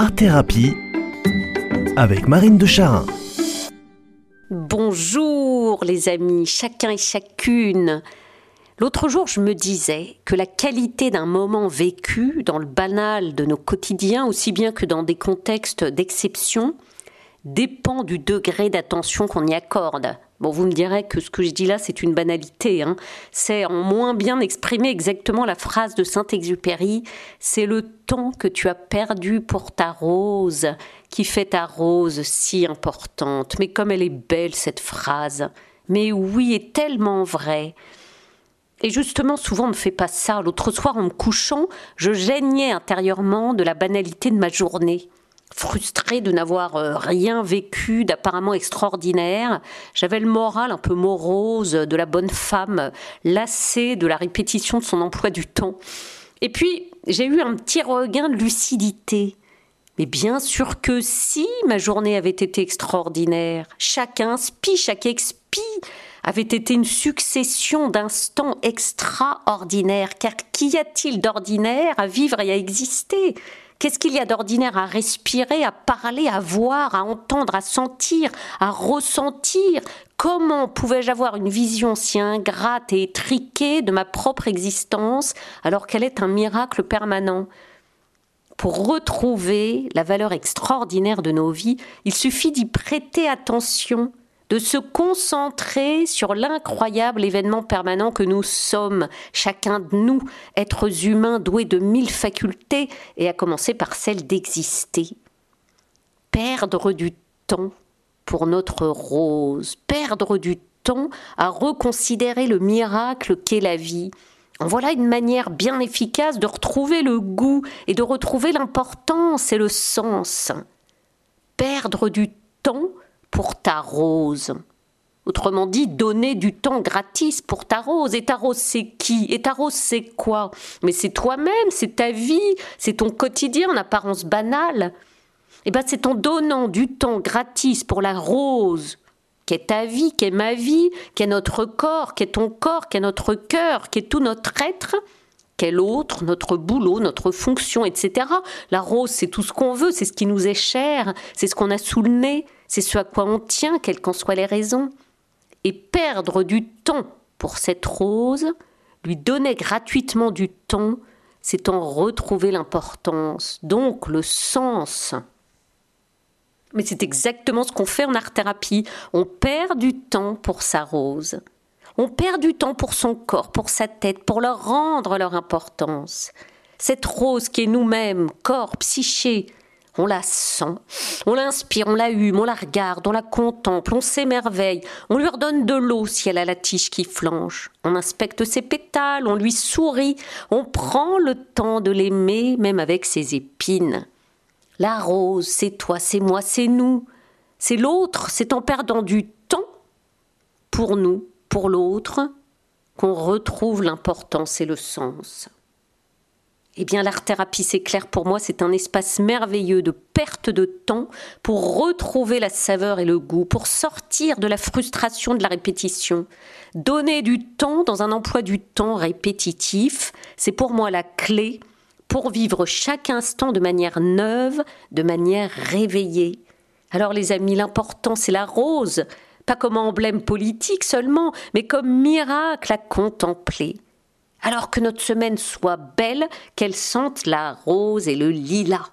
Art Thérapie avec Marine de Charin. Bonjour les amis, chacun et chacune. L'autre jour, je me disais que la qualité d'un moment vécu dans le banal de nos quotidiens, aussi bien que dans des contextes d'exception, dépend du degré d'attention qu'on y accorde. Bon, vous me direz que ce que je dis là, c'est une banalité. Hein. C'est en moins bien exprimer exactement la phrase de Saint-Exupéry. C'est le temps que tu as perdu pour ta rose qui fait ta rose si importante. Mais comme elle est belle, cette phrase. Mais oui, est tellement vrai. Et justement, souvent, on ne fait pas ça. L'autre soir, en me couchant, je gênais intérieurement de la banalité de ma journée frustrée de n'avoir euh, rien vécu d'apparemment extraordinaire. J'avais le moral un peu morose de la bonne femme, lassée de la répétition de son emploi du temps. Et puis, j'ai eu un petit regain de lucidité. Mais bien sûr que si ma journée avait été extraordinaire, chaque inspi, chaque expi avait été une succession d'instants extraordinaires. Car qu'y a-t-il d'ordinaire à vivre et à exister? Qu'est-ce qu'il y a d'ordinaire à respirer, à parler, à voir, à entendre, à sentir, à ressentir? Comment pouvais-je avoir une vision si ingrate et étriquée de ma propre existence alors qu'elle est un miracle permanent? Pour retrouver la valeur extraordinaire de nos vies, il suffit d'y prêter attention, de se concentrer sur l'incroyable événement permanent que nous sommes, chacun de nous, êtres humains doués de mille facultés, et à commencer par celle d'exister. Perdre du temps pour notre rose, perdre du temps à reconsidérer le miracle qu'est la vie. Voilà une manière bien efficace de retrouver le goût et de retrouver l'importance et le sens. Perdre du temps pour ta rose. Autrement dit, donner du temps gratis pour ta rose. Et ta rose, c'est qui? Et ta rose, c'est quoi? Mais c'est toi-même, c'est ta vie, c'est ton quotidien en apparence banale. Eh bien, c'est en donnant du temps gratis pour la rose, qu'est ta vie, qu'est ma vie, qu'est notre corps, qu'est ton corps, qu'est notre cœur, qu'est tout notre être, qu'est l'autre, notre boulot, notre fonction, etc. La rose, c'est tout ce qu'on veut, c'est ce qui nous est cher, c'est ce qu'on a sous le nez, c'est ce à quoi on tient, quelles qu'en soient les raisons. Et perdre du temps pour cette rose, lui donner gratuitement du temps, c'est en retrouver l'importance, donc le sens. Mais c'est exactement ce qu'on fait en art-thérapie. On perd du temps pour sa rose. On perd du temps pour son corps, pour sa tête, pour leur rendre leur importance. Cette rose qui est nous-mêmes, corps, psyché, on la sent, on l'inspire, on la hume, on la regarde, on la contemple, on s'émerveille, on lui redonne de l'eau si elle a la tige qui flanche, on inspecte ses pétales, on lui sourit, on prend le temps de l'aimer même avec ses épines. La rose, c'est toi, c'est moi, c'est nous, c'est l'autre, c'est en perdant du temps pour nous, pour l'autre, qu'on retrouve l'importance et le sens. Eh bien, l'art-thérapie, c'est clair pour moi, c'est un espace merveilleux de perte de temps pour retrouver la saveur et le goût, pour sortir de la frustration de la répétition. Donner du temps dans un emploi du temps répétitif, c'est pour moi la clé pour vivre chaque instant de manière neuve, de manière réveillée. Alors les amis, l'important c'est la rose, pas comme emblème politique seulement, mais comme miracle à contempler alors que notre semaine soit belle, qu'elle sente la rose et le lilas.